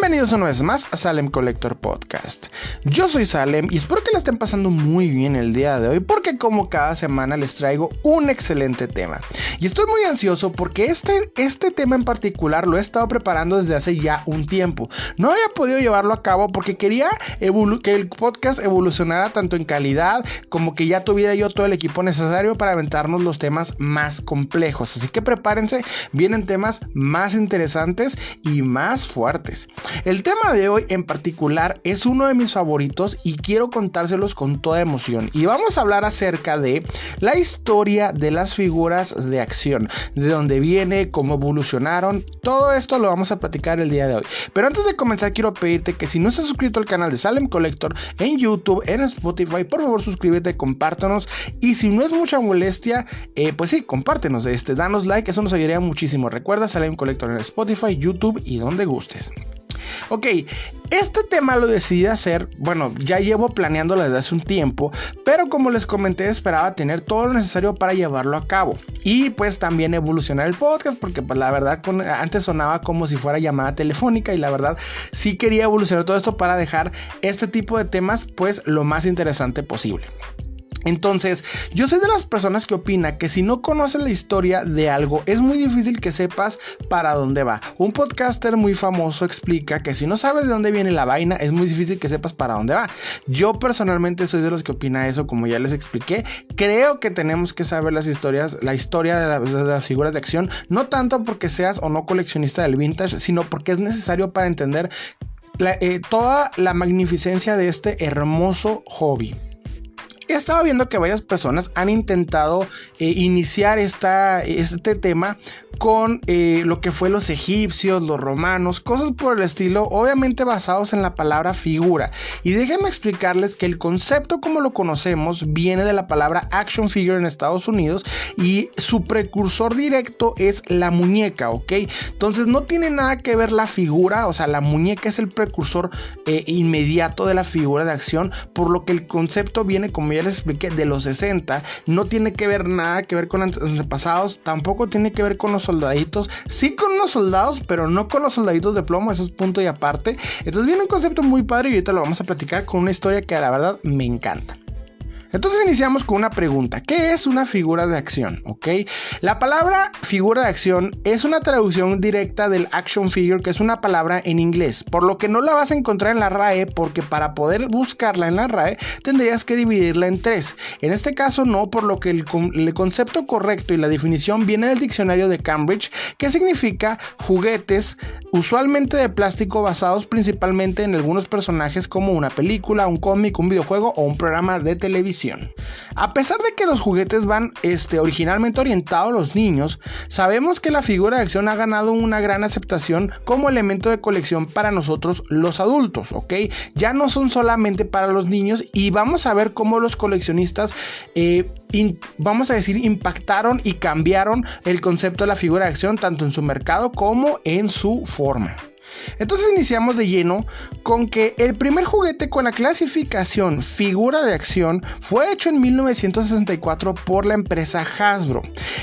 Bienvenidos una vez más a Salem Collector Podcast. Yo soy Salem y espero que la estén pasando muy bien el día de hoy porque como cada semana les traigo un excelente tema. Y estoy muy ansioso porque este, este tema en particular lo he estado preparando desde hace ya un tiempo. No había podido llevarlo a cabo porque quería que el podcast evolucionara tanto en calidad como que ya tuviera yo todo el equipo necesario para aventarnos los temas más complejos. Así que prepárense, vienen temas más interesantes y más fuertes. El tema de hoy en particular es uno de mis favoritos y quiero contárselos con toda emoción. Y vamos a hablar acerca de la historia de las figuras de acción, de dónde viene, cómo evolucionaron. Todo esto lo vamos a platicar el día de hoy. Pero antes de comenzar quiero pedirte que si no estás suscrito al canal de Salem Collector en YouTube, en Spotify, por favor suscríbete, compártanos y si no es mucha molestia, eh, pues sí, compártenos, este, danos like, eso nos ayudaría muchísimo. Recuerda Salem Collector en Spotify, YouTube y donde gustes. Ok, este tema lo decidí hacer, bueno, ya llevo planeándolo desde hace un tiempo, pero como les comenté esperaba tener todo lo necesario para llevarlo a cabo. Y pues también evolucionar el podcast, porque pues la verdad antes sonaba como si fuera llamada telefónica y la verdad sí quería evolucionar todo esto para dejar este tipo de temas pues lo más interesante posible. Entonces, yo soy de las personas que opina que si no conoces la historia de algo, es muy difícil que sepas para dónde va. Un podcaster muy famoso explica que si no sabes de dónde viene la vaina, es muy difícil que sepas para dónde va. Yo personalmente soy de los que opina eso, como ya les expliqué. Creo que tenemos que saber las historias, la historia de, las figuras de acción, no tanto porque seas o no coleccionista del vintage, sino porque es necesario para entender eh, toda la magnificencia de este hermoso hobby he estado viendo que varias personas han intentado eh, iniciar esta, este tema con eh, lo que fue los egipcios, los romanos, cosas por el estilo, obviamente basados en la palabra figura. Y déjenme explicarles que el concepto como lo conocemos viene de la palabra action figure en Estados Unidos y su precursor directo es la muñeca, ¿ok? Entonces no tiene nada que ver la figura, o sea, la muñeca es el precursor eh, inmediato de la figura de acción, por lo que el concepto viene, como ya les expliqué, de los 60, no tiene que ver nada que ver con antepasados, tampoco tiene que ver con los soldaditos, sí con los soldados, pero no con los soldaditos de plomo, eso es punto y aparte. Entonces viene un concepto muy padre y ahorita lo vamos a platicar con una historia que la verdad me encanta. Entonces iniciamos con una pregunta. ¿Qué es una figura de acción? ¿Ok? La palabra figura de acción es una traducción directa del action figure, que es una palabra en inglés, por lo que no la vas a encontrar en la RAE, porque para poder buscarla en la RAE tendrías que dividirla en tres. En este caso no, por lo que el, el concepto correcto y la definición viene del diccionario de Cambridge, que significa juguetes usualmente de plástico basados principalmente en algunos personajes como una película, un cómic, un videojuego o un programa de televisión. A pesar de que los juguetes van este, originalmente orientados a los niños, sabemos que la figura de acción ha ganado una gran aceptación como elemento de colección para nosotros los adultos, ¿ok? Ya no son solamente para los niños y vamos a ver cómo los coleccionistas, eh, vamos a decir, impactaron y cambiaron el concepto de la figura de acción tanto en su mercado como en su forma. Entonces iniciamos de lleno con que el primer juguete con la clasificación figura de acción fue hecho en 1964 por la empresa Hasbro.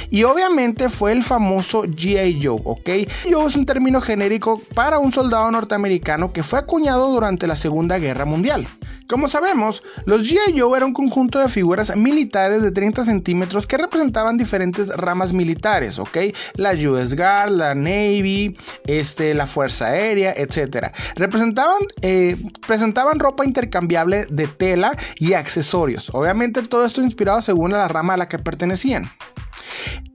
Y obviamente fue el famoso G.I. Joe, ¿ok? Joe es un término genérico para un soldado norteamericano que fue acuñado durante la Segunda Guerra Mundial. Como sabemos, los G.I. Joe eran un conjunto de figuras militares de 30 centímetros que representaban diferentes ramas militares, ¿ok? La US Guard, la Navy, este, la Fuerza Aérea, etc. Representaban, eh, presentaban ropa intercambiable de tela y accesorios. Obviamente todo esto inspirado según la rama a la que pertenecían.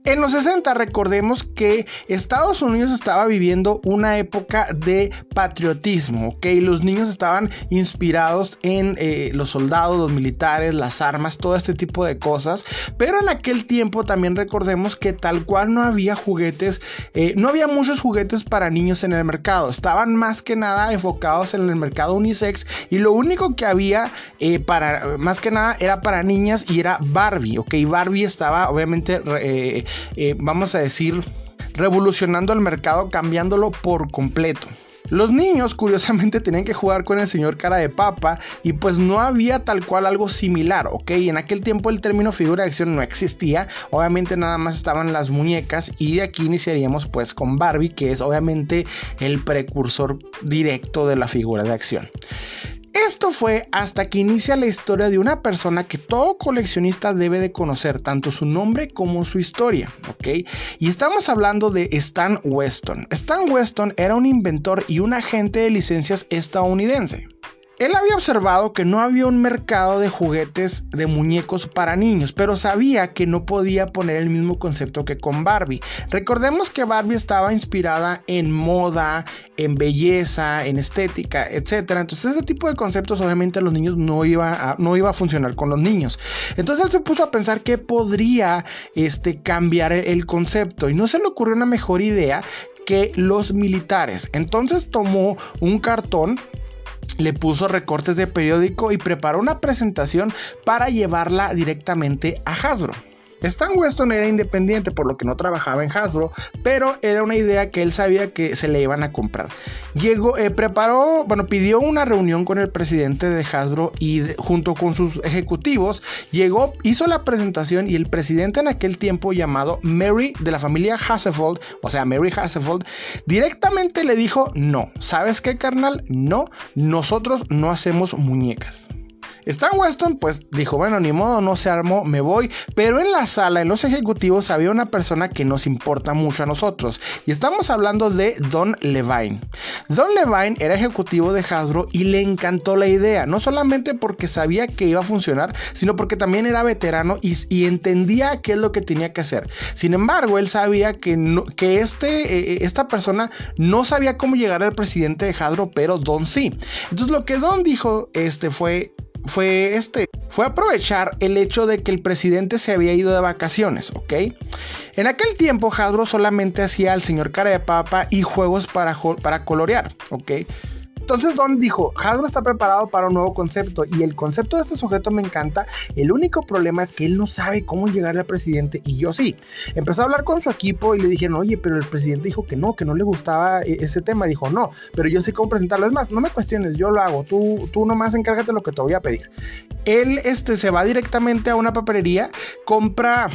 En los 60 recordemos que Estados Unidos estaba viviendo una época de patriotismo, ¿ok? Los niños estaban inspirados en eh, los soldados, los militares, las armas, todo este tipo de cosas, pero en aquel tiempo también recordemos que tal cual no había juguetes, eh, no había muchos juguetes para niños en el mercado, estaban más que nada enfocados en el mercado unisex y lo único que había eh, para, más que nada era para niñas y era Barbie, ¿ok? Barbie estaba obviamente eh, vamos a decir, revolucionando el mercado, cambiándolo por completo. Los niños curiosamente tenían que jugar con el señor cara de papa y pues no había tal cual algo similar, ¿ok? En aquel tiempo el término figura de acción no existía, obviamente nada más estaban las muñecas y de aquí iniciaríamos pues con Barbie, que es obviamente el precursor directo de la figura de acción. Esto fue hasta que inicia la historia de una persona que todo coleccionista debe de conocer, tanto su nombre como su historia, ¿ok? Y estamos hablando de Stan Weston. Stan Weston era un inventor y un agente de licencias estadounidense. Él había observado que no había un mercado de juguetes de muñecos para niños, pero sabía que no podía poner el mismo concepto que con Barbie. Recordemos que Barbie estaba inspirada en moda, en belleza, en estética, etc. Entonces ese tipo de conceptos obviamente a los niños no iba a, no iba a funcionar con los niños. Entonces él se puso a pensar que podría este, cambiar el concepto y no se le ocurrió una mejor idea que los militares. Entonces tomó un cartón le puso recortes de periódico y preparó una presentación para llevarla directamente a Hasbro. Stan Weston era independiente, por lo que no trabajaba en Hasbro, pero era una idea que él sabía que se le iban a comprar. Llegó, eh, preparó, bueno, pidió una reunión con el presidente de Hasbro y junto con sus ejecutivos llegó, hizo la presentación y el presidente en aquel tiempo llamado Mary de la familia Hasselhoff, o sea, Mary Hasselhoff, directamente le dijo, no, ¿sabes qué, carnal? No, nosotros no hacemos muñecas. Stan Weston pues dijo, bueno, ni modo, no se armó, me voy, pero en la sala, en los ejecutivos, había una persona que nos importa mucho a nosotros, y estamos hablando de Don Levine. Don Levine era ejecutivo de Hasbro y le encantó la idea, no solamente porque sabía que iba a funcionar, sino porque también era veterano y, entendía qué es lo que tenía que hacer. Sin embargo, él sabía que, que este, eh, eh, esta persona no sabía cómo llegar al presidente de Hasbro, pero Don sí. Entonces lo que Don dijo este, fue, fue este, fue aprovechar el hecho de que el presidente se había ido de vacaciones, ¿ok? En aquel tiempo Hasbro solamente hacía al señor cara de papa y juegos para, para colorear, ¿ok? Entonces Don dijo, Hasbro está preparado para un nuevo concepto y el concepto de este sujeto me encanta. El único problema es que él no sabe cómo llegarle al presidente y yo sí. Empezó a hablar con su equipo y le dijeron, oye, pero el presidente dijo que no, que no le gustaba e-, ese tema. Dijo, no, pero yo sé cómo presentarlo. Es más, no me cuestiones, yo lo hago. Tú, tú nomás encárgate lo que te voy a pedir. Él este, se va directamente a una papelería, compra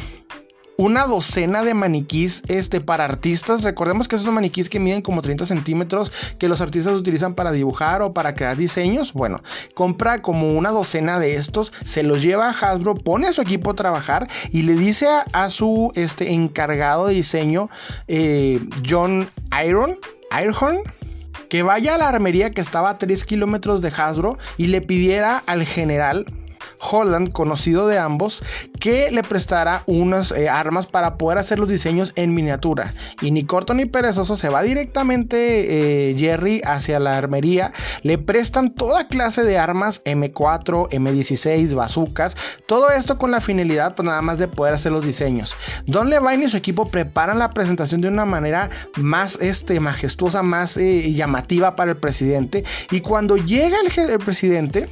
una docena de maniquís este, para artistas. Recordemos que esos maniquís que miden como 30 centímetros que los artistas utilizan para dibujar o para crear diseños. Bueno, compra como una docena de estos, se los lleva a Hasbro, pone a su equipo a trabajar y le dice a, su este, encargado de diseño, eh, John Iron, Ironhorn, que vaya a la armería que estaba a 3 kilómetros de Hasbro y le pidiera al general Holland, conocido de ambos, que le prestara unas eh, armas para poder hacer los diseños en miniatura. Y ni corto ni perezoso se va directamente eh, Jerry hacia la armería. Le prestan toda clase de armas M4, M16, bazucas. Todo esto con la finalidad, pues nada más de poder hacer los diseños. Don Levine y su equipo preparan la presentación de una manera más este, majestuosa, más eh, llamativa para el presidente. Y cuando llega el presidente,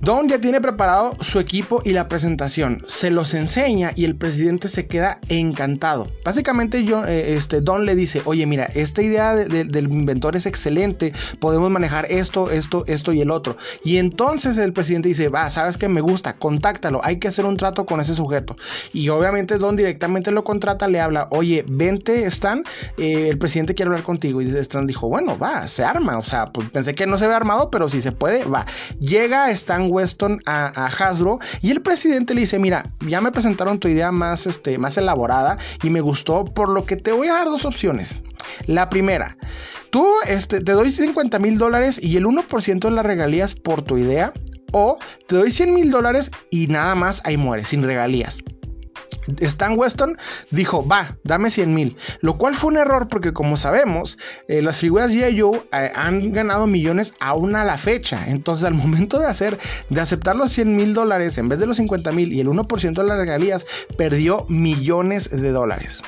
Don ya tiene preparado su equipo y la presentación. Se los enseña y el presidente se queda encantado. Básicamente eh, este, Don le dice, oye mira, esta idea del inventor es excelente. Podemos manejar esto, esto, esto y el otro. Y entonces el presidente dice, va, sabes que me gusta, contáctalo. Hay que hacer un trato con ese sujeto. Y obviamente Don directamente lo contrata, le habla, oye, vente Stan, eh, el presidente quiere hablar contigo. Y Stan dijo, bueno, va, se arma. O sea, pues pensé que no se ve armado, pero si se puede, va. Llega Stan Weston a, Hasbro y el presidente le dice, mira, ya me presentaron tu idea más, este, más elaborada y me gustó, por lo que te voy a dar dos opciones. La primera, tú este, te doy 50 mil dólares y el 1% de las regalías por tu idea. O te doy 100 mil dólares y nada más ahí muere, sin regalías. Stan Weston dijo, va, dame 100 mil, lo cual fue un error porque como sabemos, eh, las figuras G.I. Joe eh, han ganado millones aún a la fecha, entonces al momento de hacer, de aceptar los 100 mil dólares en vez de los 50 mil y el 1% de las regalías, perdió millones de dólares.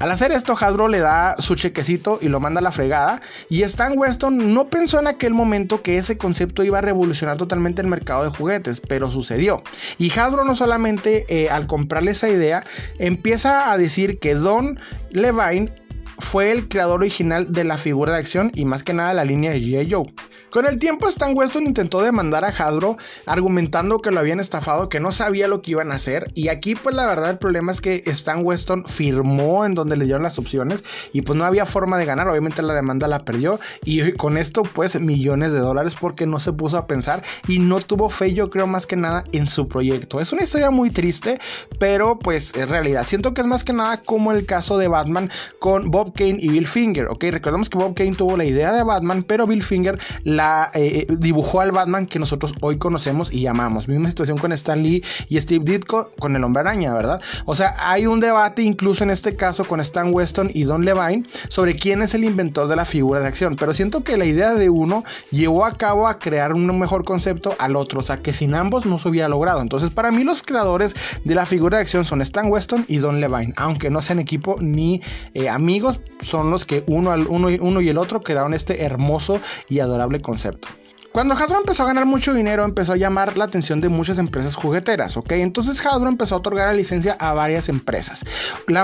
Al hacer esto, Hasbro le da su chequecito y lo manda a la fregada. Y Stan Weston no pensó en aquel momento que ese concepto iba a revolucionar totalmente el mercado de juguetes, pero sucedió. Y Hasbro no solamente eh, al comprarle esa idea, empieza a decir que Don Levine fue el creador original de la figura de acción y más que nada la línea de G.I. Joe. Con el tiempo Stan Weston intentó demandar a Hasbro argumentando que lo habían estafado, que no sabía lo que iban a hacer y aquí pues la verdad el problema es que Stan Weston firmó en donde le dieron las opciones y pues no había forma de ganar, obviamente la demanda la perdió y con esto pues millones de dólares porque no se puso a pensar y no tuvo fe yo creo más que nada en su proyecto. Es una historia muy triste, pero pues es realidad. Siento que es más que nada como el caso de Batman con Bob Kane y Bill Finger, ¿ok? Recordemos que Bob Kane tuvo la idea de Batman, pero Bill Finger la eh, dibujó al Batman que nosotros hoy conocemos y llamamos. Misma situación con Stan Lee y Steve Ditko con el Hombre Araña, ¿verdad? O sea, hay un debate incluso en este caso con Stan Weston y Don Levine sobre quién es el inventor de la figura de acción, pero siento que la idea de uno llevó a cabo a crear un mejor concepto al otro, o sea, que sin ambos no se hubiera logrado. Entonces, para mí los creadores de la figura de acción son Stan Weston y Don Levine, aunque no sean equipo ni eh, amigos, son los que uno, uno, uno y el otro crearon este hermoso y adorable concepto concepto. Cuando Hasbro empezó a ganar mucho dinero, empezó a llamar la atención de muchas empresas jugueteras, ¿ok? Entonces Hasbro empezó a otorgar la licencia a varias empresas.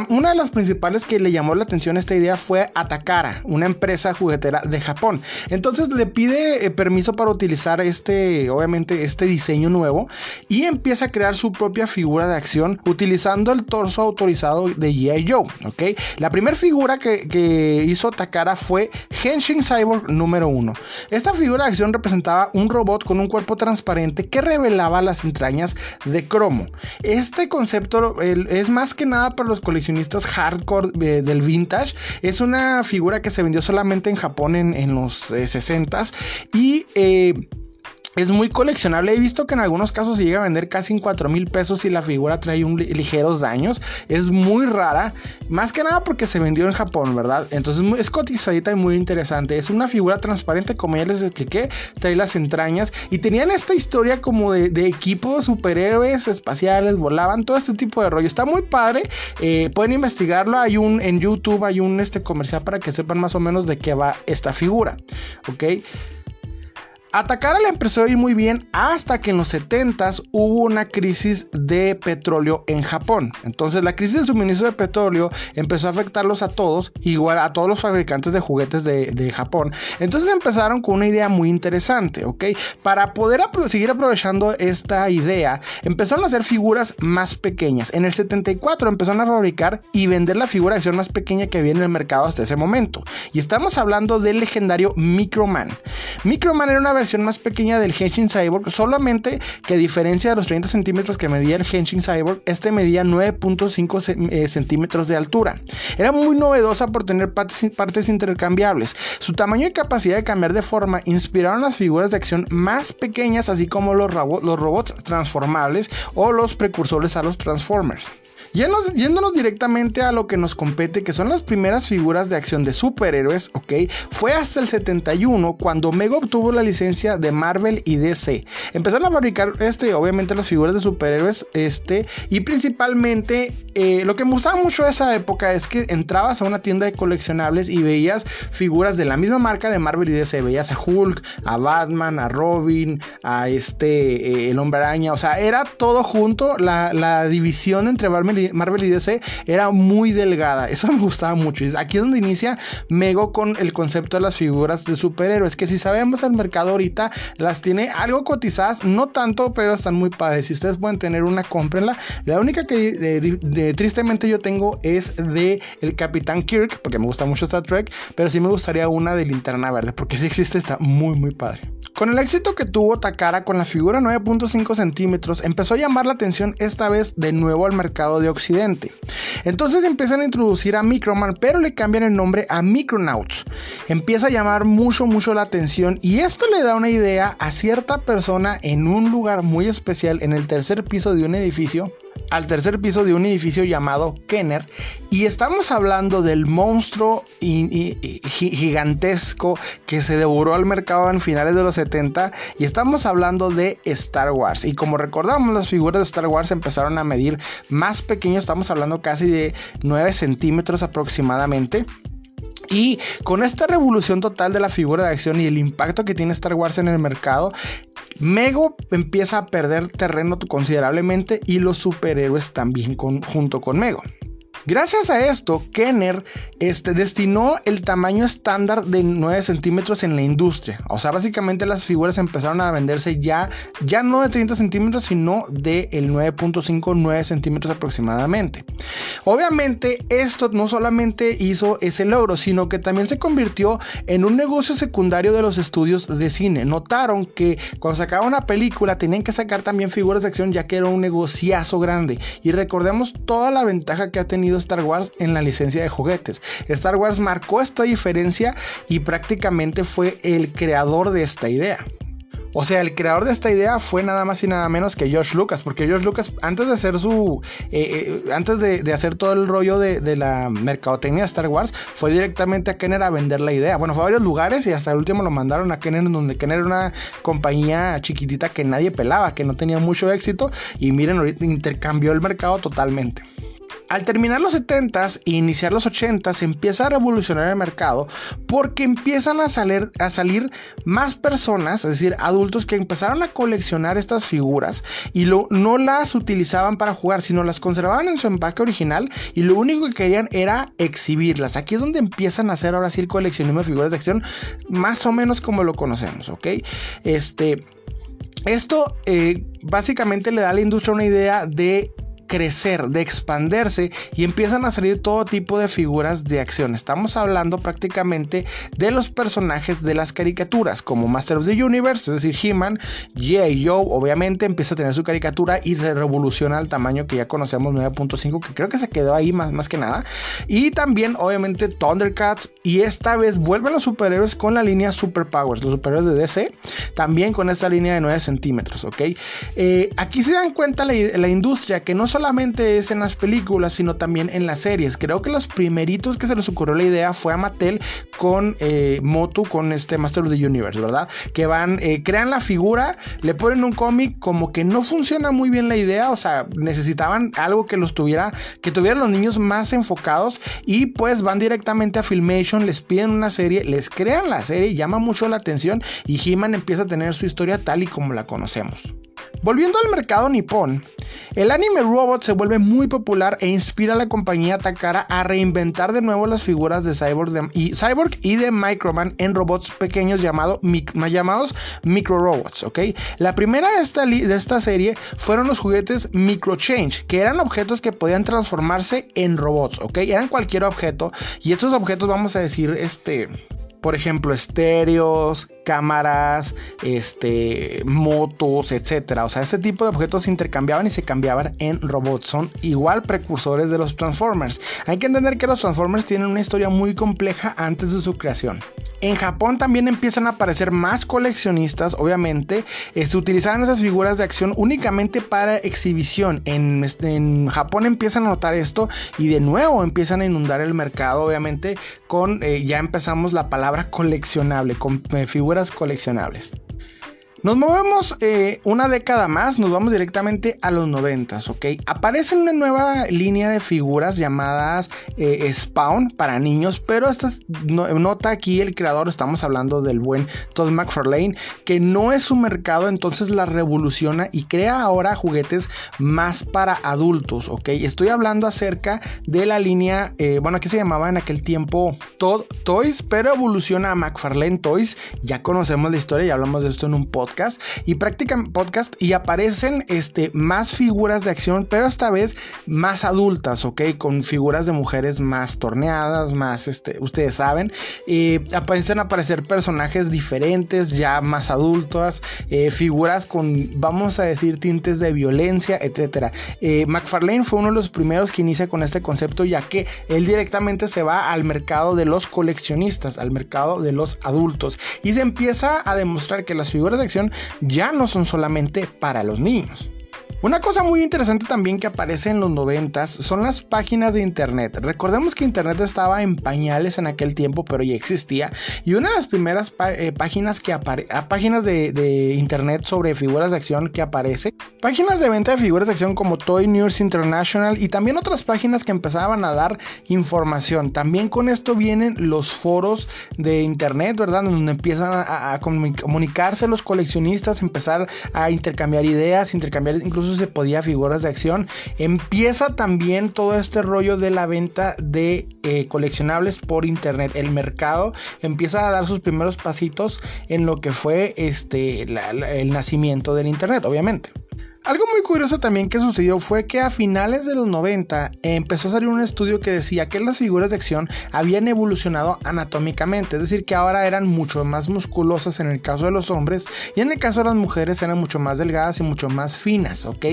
una de las principales que le llamó la atención a esta idea fue Atakara, una empresa juguetera de Japón. Entonces le pide eh, permiso para utilizar este, obviamente, este diseño nuevo y empieza a crear su propia figura de acción utilizando el torso autorizado de G.I. Joe, ¿ok? La primera figura que, que hizo Atakara fue Henshin Cyborg número 1. Esta figura de acción representa un robot con un cuerpo transparente que revelaba las entrañas de cromo. Este concepto es más que nada para los coleccionistas hardcore eh, del vintage. Es una figura que se vendió solamente en Japón en, los 60s eh, y eh, es muy coleccionable. He visto que en algunos casos se llega a vender casi en 4 mil pesos y la figura trae ligeros daños. Es muy rara, más que nada porque se vendió en Japón, ¿verdad? Entonces es cotizadita y muy interesante. Es una figura transparente, como ya les expliqué, trae las entrañas y tenían esta historia como de, de equipos superhéroes espaciales, volaban, todo este tipo de rollo. Está muy padre. Eh, pueden investigarlo. Hay un en YouTube, hay un este comercial para que sepan más o menos de qué va esta figura. ¿Ok? Atacar a la empresa ir muy bien hasta que en los 70s hubo una crisis de petróleo en Japón. Entonces la crisis del suministro de petróleo empezó a afectarlos a todos, igual a todos los fabricantes de juguetes de, Japón. Entonces empezaron con una idea muy interesante, ¿ok? Para poder seguir aprovechando esta idea, empezaron a hacer figuras más pequeñas. En el 74 empezaron a fabricar y vender la figura de acción más pequeña que había en el mercado hasta ese momento. Y estamos hablando del legendario Microman. Microman era una versión más pequeña del Henshin Cyborg, solamente que a diferencia de los 30 centímetros que medía el Henshin Cyborg, este medía 9.5 eh, centímetros de altura. Era muy novedosa por tener partes, partes intercambiables. Su tamaño y capacidad de cambiar de forma inspiraron las figuras de acción más pequeñas, así como los, los robots transformables o los precursores a los Transformers. Yéndonos, directamente a lo que nos compete, que son las primeras figuras de acción de superhéroes, ¿ok? Fue hasta el 71 cuando Mega obtuvo la licencia de Marvel y DC. Empezaron a fabricar, este, obviamente, las figuras de superhéroes, este, y principalmente eh, lo que me gustaba mucho de esa época es que entrabas a una tienda de coleccionables y veías figuras de la misma marca de Marvel y DC. Veías a Hulk, a Batman, a Robin, a este, eh, el Hombre Araña, o sea, era todo junto. La, la división entre Marvel y Marvel y DC era muy delgada. Eso me gustaba mucho. Y aquí es donde inicia Mego con el concepto de las figuras de superhéroes. Que si sabemos el mercado ahorita las tiene algo cotizadas, no tanto, pero están muy padres. Si ustedes pueden tener una, cómprenla. La única que tristemente yo tengo es de el Capitán Kirk, porque me gusta mucho Star Trek, pero sí me gustaría una de linterna verde, porque si existe, está muy, muy padre. Con el éxito que tuvo Takara con la figura 9.5 centímetros, empezó a llamar la atención esta vez de nuevo al mercado de Occidente. Entonces empiezan a introducir a Microman, pero le cambian el nombre a Micronauts. Empieza a llamar mucho, mucho la atención y esto le da una idea a cierta persona en un lugar muy especial en el tercer piso de un edificio al tercer piso de un edificio llamado Kenner y estamos hablando del monstruo gigantesco que se devoró al mercado en finales de los 70 y estamos hablando de Star Wars. Y como recordamos las figuras de Star Wars empezaron a medir más pequeños estamos hablando casi de 9 centímetros aproximadamente y con esta revolución total de la figura de acción y el impacto que tiene Star Wars en el mercado, Mego empieza a perder terreno considerablemente y los superhéroes también junto con Mego. Gracias a esto, Kenner este, destinó el tamaño estándar de 9 centímetros en la industria. O sea, básicamente las figuras empezaron a venderse ya, ya no de 30 centímetros, sino de el 9.5, 9 centímetros aproximadamente. Obviamente, esto no solamente hizo ese logro, sino que también se convirtió en un negocio secundario de los estudios de cine. Notaron que cuando sacaban una película tenían que sacar también figuras de acción, ya que era un negociazo grande. Y recordemos toda la ventaja que ha tenido Star Wars en la licencia de juguetes. Star Wars marcó esta diferencia y prácticamente fue el creador de esta idea. O sea, el creador de esta idea fue nada más y nada menos que George Lucas, porque George Lucas, antes de hacer su. Eh, eh, antes de, hacer todo el rollo de, la mercadotecnia de Star Wars, fue directamente a Kenner a vender la idea. Bueno, fue a varios lugares y hasta el último lo mandaron a Kenner, donde Kenner era una compañía chiquitita que nadie pelaba, que no tenía mucho éxito. Y miren, ahorita intercambió el mercado totalmente. Al terminar los 70s e iniciar los 80s empieza a revolucionar el mercado porque empiezan a salir, más personas, es decir, adultos que empezaron a coleccionar estas figuras y no las utilizaban para jugar, sino las conservaban en su empaque original y lo único que querían era exhibirlas. Aquí es donde empiezan a hacer ahora sí el coleccionismo de figuras de acción, más o menos como lo conocemos, ¿ok? Este... Esto eh, básicamente le da a la industria una idea de crecer, de expanderse y empiezan a salir todo tipo de figuras de acción. Estamos hablando prácticamente de los personajes de las caricaturas, como Master of the Universe, es decir, He-Man, G.I. Joe, obviamente empieza a tener su caricatura y se revoluciona al tamaño que ya conocemos 9.5, que creo que se quedó ahí más, más que nada. Y también, obviamente, Thundercats. Y esta vez vuelven los superhéroes con la línea Superpowers, los superhéroes de DC, también con esta línea de 9 centímetros, ¿ok? Eh, aquí se dan cuenta la industria que no solo solamente es en las películas, sino también en las series. Creo que los primeritos que se les ocurrió la idea fue a Mattel con eh, Motu, con este Master of the Universe, ¿verdad? Que van, eh, crean la figura, le ponen un cómic, como que no funciona muy bien la idea, o sea, necesitaban algo que los tuviera, que tuvieran los niños más enfocados y pues van directamente a Filmation, les piden una serie, les crean la serie, llama mucho la atención y He-Man empieza a tener su historia tal y como la conocemos. Volviendo al mercado nipón, el anime Robot se vuelve muy popular e inspira a la compañía Takara a reinventar de nuevo las figuras de Cyborg, y, Cyborg y de Microman en robots pequeños llamados Micro Robots. La primera de esta, de esta serie fueron los juguetes Micro Change, que eran objetos que podían transformarse en robots, ¿ok? Eran cualquier objeto y estos objetos vamos a decir, este por ejemplo, estéreos, cámaras, este, motos, etcétera. O sea, este tipo de objetos se intercambiaban y se cambiaban en robots. Son igual precursores de los Transformers. Hay que entender que los Transformers tienen una historia muy compleja antes de su creación. En Japón también empiezan a aparecer más coleccionistas, obviamente. Este, utilizaban esas figuras de acción únicamente para exhibición. En, en, Japón empiezan a notar esto y de nuevo empiezan a inundar el mercado, obviamente, con eh, ya empezamos la palabra coleccionable, con eh, figuras coleccionables. Nos movemos eh, una década más, nos vamos directamente a los 90, ¿ok? Aparece una nueva línea de figuras llamadas eh, Spawn para niños, pero esta nota aquí el creador, estamos hablando del buen Todd McFarlane, que no es su mercado, entonces la revoluciona y crea ahora juguetes más para adultos, ¿ok? Estoy hablando acerca de la línea, eh, bueno, aquí se llamaba en aquel tiempo Todd Toys, pero evoluciona a McFarlane Toys, ya conocemos la historia, ya hablamos de esto en un podcast y practican podcast y aparecen este, más figuras de acción, pero esta vez más adultas, ¿ok? Con figuras de mujeres más torneadas, más, este, ustedes saben. aparecen a aparecer personajes diferentes, ya más adultas, eh, figuras con, vamos a decir, tintes de violencia, etc. Eh, McFarlane fue uno de los primeros que inicia con este concepto, ya que él directamente se va al mercado de los coleccionistas, al mercado de los adultos, y se empieza a demostrar que las figuras de acción ya no son solamente para los niños. Una cosa muy interesante también que aparece en los noventas son las páginas de internet. Recordemos que internet estaba en pañales en aquel tiempo, pero ya existía. Y una de las primeras eh, páginas que páginas de, internet sobre figuras de acción que aparece, páginas de venta de figuras de acción como Toy News International y también otras páginas que empezaban a dar información. También con esto vienen los foros de internet, ¿verdad? Donde empiezan a, a comunicarse los coleccionistas, empezar a intercambiar ideas, intercambiar incluso se podía figuras de acción. Empieza también todo este rollo de la venta de eh, coleccionables por internet. El mercado empieza a dar sus primeros pasitos en lo que fue este, el nacimiento del internet, obviamente. Algo muy curioso también que sucedió fue que a finales de los 90 empezó a salir un estudio que decía que las figuras de acción habían evolucionado anatómicamente, es decir, que ahora eran mucho más musculosas en el caso de los hombres y en el caso de las mujeres eran mucho más delgadas y mucho más finas, ¿ok?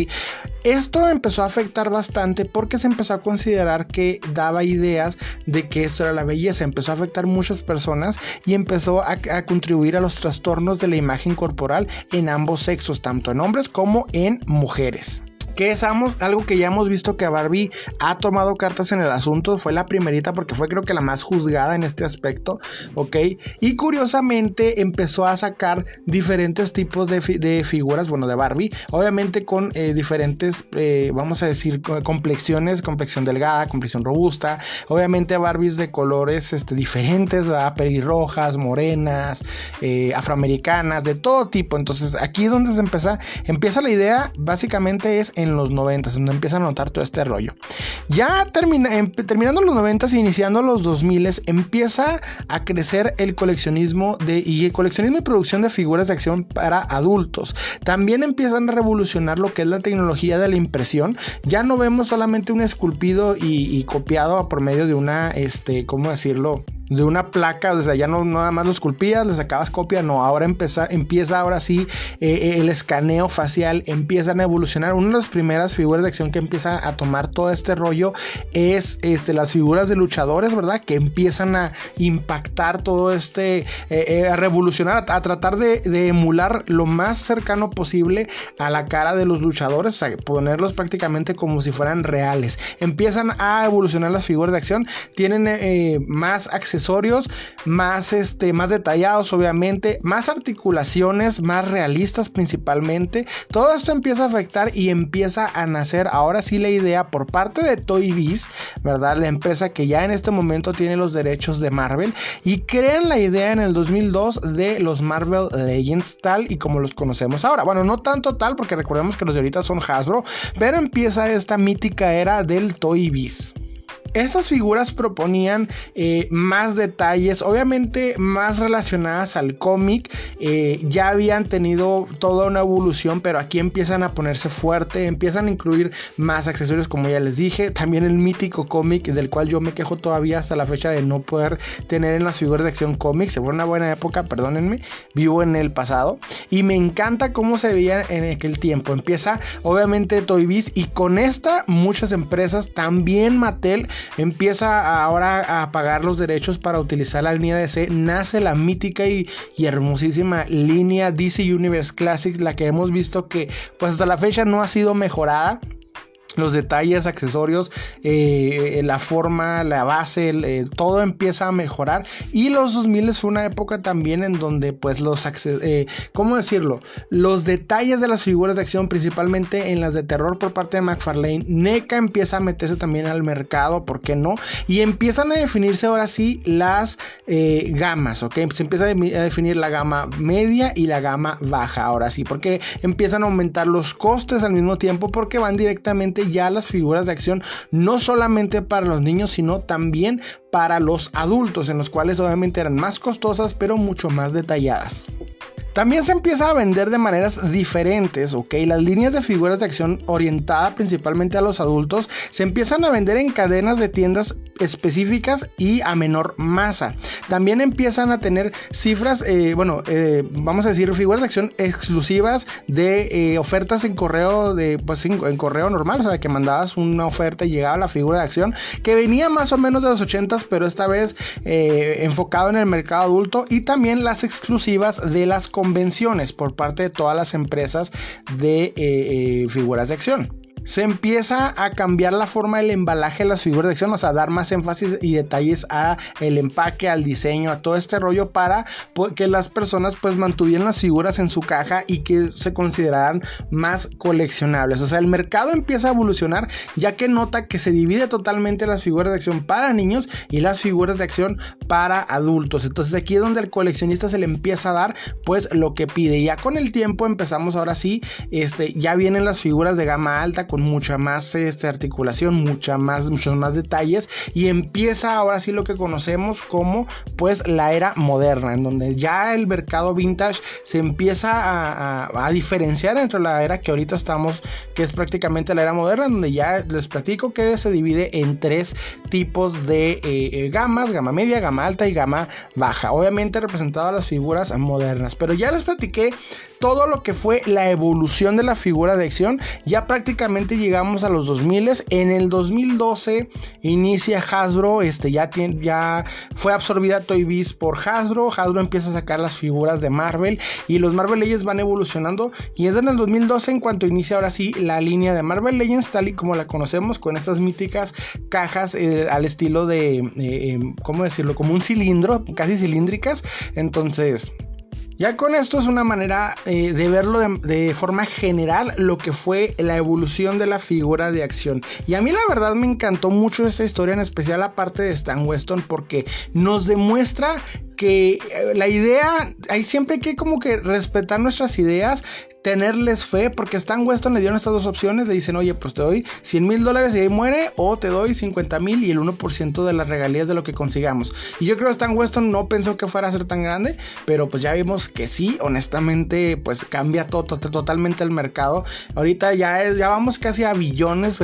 Esto empezó a afectar bastante porque se empezó a considerar que daba ideas de que esto era la belleza, empezó a afectar muchas personas y empezó a, a contribuir a los trastornos de la imagen corporal en ambos sexos, tanto en hombres como en mujeres que es algo que ya hemos visto que Barbie ha tomado cartas en el asunto. Fue la primerita porque fue creo que la más juzgada en este aspecto, ¿ok? Y curiosamente empezó a sacar diferentes tipos de, figuras, bueno, de Barbie, obviamente con eh, diferentes, eh, vamos a decir, complexiones, complexión delgada, complexión robusta, obviamente Barbies de colores este, diferentes, ¿verdad? pelirrojas, morenas, eh, afroamericanas, de todo tipo. Entonces aquí es donde se empieza, empieza la idea, básicamente es en los 90, donde empiezan a notar todo este rollo. Ya em, terminando los 90 y iniciando los 2000, empieza a crecer el coleccionismo de, y el coleccionismo y producción de figuras de acción para adultos. También empiezan a revolucionar lo que es la tecnología de la impresión. Ya no vemos solamente un esculpido y, y copiado por medio de una, este, ¿cómo decirlo? De una placa, sea, ya no nada más lo esculpías, le sacabas copia, no, ahora empieza, empieza ahora sí eh, eh, el escaneo facial, empiezan a evolucionar. Una de las primeras figuras de acción que empieza a tomar todo este rollo es este, las figuras de luchadores, ¿verdad? Que empiezan a impactar todo este, eh, a revolucionar, a, tratar de, de, emular lo más cercano posible a la cara de los luchadores, o sea, ponerlos prácticamente como si fueran reales. Empiezan a evolucionar las figuras de acción, tienen más acceso accesorios más, este, más detallados, obviamente, más articulaciones, más realistas principalmente. Todo esto empieza a afectar y empieza a nacer ahora sí la idea por parte de Toy Biz, ¿verdad? La empresa que ya en este momento tiene los derechos de Marvel y crean la idea en el 2002 de los Marvel Legends tal y como los conocemos ahora. Bueno, no tanto tal porque recordemos que los de ahorita son Hasbro, pero empieza esta mítica era del Toy Biz. Estas figuras proponían eh, más detalles, obviamente más relacionadas al cómic. Eh, ya habían tenido toda una evolución, pero aquí empiezan a ponerse fuerte, empiezan a incluir más accesorios, como ya les dije. También el mítico cómic, del cual yo me quejo todavía hasta la fecha de no poder tener en las figuras de acción cómics. Se fue una buena época, perdónenme. Vivo en el pasado y me encanta cómo se veía en aquel tiempo. Empieza, obviamente, Toy Biz y con esta, muchas empresas, también Mattel empieza ahora a pagar los derechos para utilizar la línea DC, nace la mítica y, hermosísima línea DC Universe Classics, la que hemos visto que pues hasta la fecha no ha sido mejorada los detalles, accesorios, eh, la forma, la base, eh, todo empieza a mejorar. Y los 2000 fue una época también en donde, pues, los, eh, ¿cómo decirlo? Los detalles de las figuras de acción, principalmente en las de terror por parte de McFarlane, NECA empieza a meterse también al mercado, ¿por qué no? Y empiezan a definirse ahora sí las gamas, ¿ok? Se empieza a definir la gama media y la gama baja, ahora sí, porque empiezan a aumentar los costes al mismo tiempo porque van directamente ya las figuras de acción no solamente para los niños, sino también para los adultos, en los cuales obviamente eran más costosas, pero mucho más detalladas. También se empieza a vender de maneras diferentes, ¿ok? Las líneas de figuras de acción orientadas principalmente a los adultos se empiezan a vender en cadenas de tiendas específicas y a menor masa. También empiezan a tener cifras, eh, bueno, eh, vamos a decir figuras de acción exclusivas de eh, ofertas en correo de, pues en, correo normal, o sea, que mandabas una oferta y llegaba la figura de acción que venía más o menos de los 80s, pero esta vez enfocado en el mercado adulto y también las exclusivas de las convenciones por parte de todas las empresas de eh, eh, figuras de acción. Se empieza a cambiar la forma del embalaje de las figuras de acción, o sea, dar más énfasis y detalles a el empaque, al diseño, a todo este rollo para que las personas pues mantuvieran las figuras en su caja y que se consideraran más coleccionables. O sea, el mercado empieza a evolucionar ya que nota que se divide totalmente las figuras de acción para niños y las figuras de acción para adultos. Entonces aquí es donde el coleccionista se le empieza a dar pues lo que pide. Ya con el tiempo empezamos ahora sí, este, ya vienen las figuras de gama alta mucha más este, articulación, mucha más, muchos más detalles y empieza ahora sí lo que conocemos como pues la era moderna, en donde ya el mercado vintage se empieza a, diferenciar entre la era que ahorita estamos, que es prácticamente la era moderna, donde ya les platico que se divide en tres tipos de eh, eh, gamas, gama media, gama alta y gama baja. Obviamente representado a las figuras modernas, pero ya les platiqué todo lo que fue la evolución de la figura de acción. Ya prácticamente llegamos a los 2000. En el 2012 inicia Hasbro, este, ya, tiene, ya fue absorbida Toy Biz por Hasbro. Hasbro empieza a sacar las figuras de Marvel y los Marvel Legends van evolucionando. Y es en el 2012 en cuanto inicia ahora sí la línea de Marvel Legends, tal y como la conocemos, con estas míticas cajas eh, al estilo de, eh, ¿cómo decirlo? Como un cilindro, casi cilíndricas. Entonces... Ya con esto es una manera eh, de verlo de, forma general lo que fue la evolución de la figura de acción. Y a mí la verdad me encantó mucho esta historia, en especial la parte de Stan Weston, porque nos demuestra que eh, la idea, hay siempre que como que respetar nuestras ideas, tenerles fe, porque Stan Weston le dieron estas dos opciones, le dicen, oye, pues te doy 100 mil dólares y ahí muere, o te doy 50 mil y el 1% de las regalías de lo que consigamos. Y yo creo que Stan Weston no pensó que fuera a ser tan grande, pero pues ya vimos que sí, honestamente, pues cambia todo, totalmente el mercado. Ahorita ya, es, ya vamos casi a billones,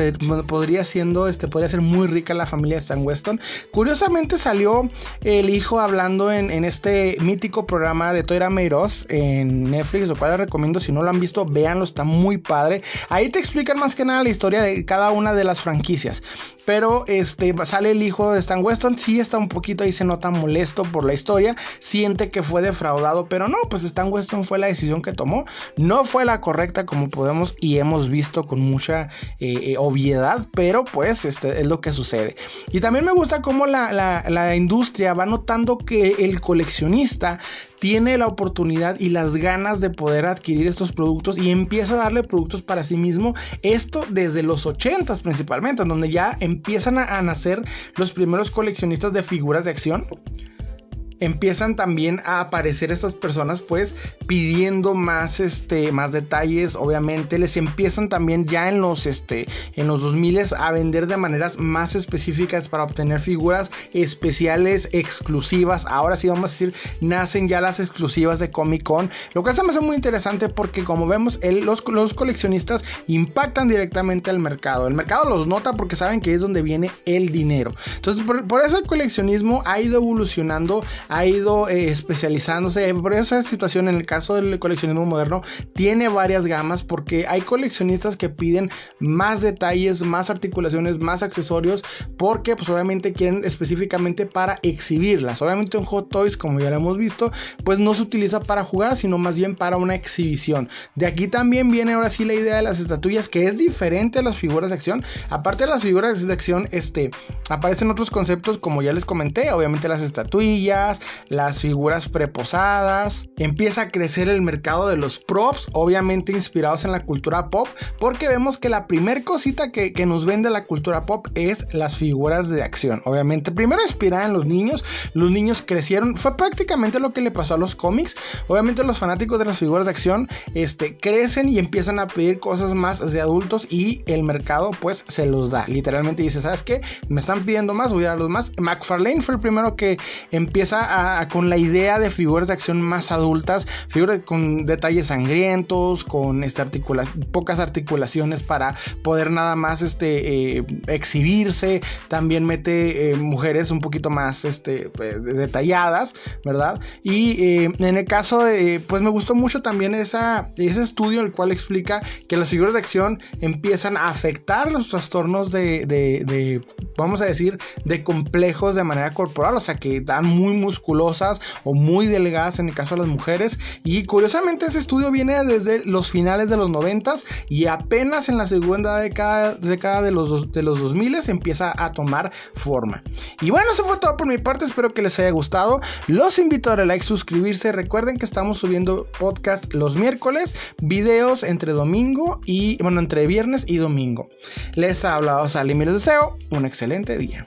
podría siendo, este, podría ser muy rica la familia de Stan Weston. Curiosamente salió el hijo hablando en, este mítico programa de Toira Meiros en Netflix, lo cual recomiendo si no lo han visto, véanlo, está muy padre. Ahí te explican más que nada la historia de cada una de las franquicias. Pero este sale el hijo de Stan Weston, sí está un poquito ahí se nota molesto por la historia, siente que fue defraudado, pero no, pues Stan Weston fue la decisión que tomó, no fue la correcta como podemos y hemos visto con mucha eh, eh, obviedad, pero pues este es lo que sucede. Y también me gusta cómo la, la industria va notando que el coleccionista tiene la oportunidad y las ganas de poder adquirir estos productos y empieza a darle productos para sí mismo. Esto desde los 80 principalmente, en donde ya empiezan a, a nacer los primeros coleccionistas de figuras de acción empiezan también a aparecer estas personas pues pidiendo más este más detalles obviamente les empiezan también ya en los este en los 2000 a vender de maneras más específicas para obtener figuras especiales exclusivas. Ahora sí vamos a decir nacen ya las exclusivas de Comic Con lo cual se me hace muy interesante porque como vemos los, los coleccionistas impactan directamente al mercado. El mercado los nota porque saben que es donde viene el dinero. Entonces por eso el coleccionismo ha ido evolucionando ha ido eh, especializándose. Por esa situación, en el caso del coleccionismo moderno, tiene varias gamas porque hay coleccionistas que piden más detalles, más articulaciones, más accesorios, porque pues obviamente quieren específicamente para exhibirlas. Obviamente un Hot Toys, como ya lo hemos visto, pues no se utiliza para jugar, sino más bien para una exhibición. De aquí también viene ahora sí la idea de las estatuillas, que es diferente a las figuras de acción. Aparte de las figuras de acción, este, aparecen otros conceptos como ya les comenté, obviamente las estatuillas, las figuras preposadas, empieza a crecer el mercado de los props, obviamente inspirados en la cultura pop, porque vemos que la primer cosita que, nos vende la cultura pop es las figuras de acción. Obviamente, primero inspirada en los niños, los niños crecieron, fue prácticamente lo que le pasó a los cómics. Obviamente los fanáticos de las figuras de acción este, crecen y empiezan a pedir cosas más de adultos y el mercado pues se los da. Literalmente dice, ¿sabes qué? Me están pidiendo más, voy a darlos más. McFarlane fue el primero que empieza con la idea de figuras de acción más adultas, figuras con detalles sangrientos, con este pocas articulaciones para poder nada más este, eh, exhibirse. También mete eh, mujeres un poquito más este, pues, detalladas, ¿verdad? Y eh, en el caso de, pues me gustó mucho también esa, ese estudio, el cual explica que las figuras de acción empiezan a afectar los trastornos de, de vamos a decir, de complejos de manera corporal, o sea que dan muy, muy musculosas o muy delgadas en el caso de las mujeres. Y curiosamente ese estudio viene desde los finales de los 90 y apenas en la segunda década, década de, los, de los 2000 empieza a tomar forma. Y bueno, eso fue todo por mi parte, espero que les haya gustado. Los invito a darle like, suscribirse. Recuerden que estamos subiendo podcast los miércoles, videos entre domingo y, bueno, entre viernes y domingo. Les ha hablado Salim y les deseo un excelente día.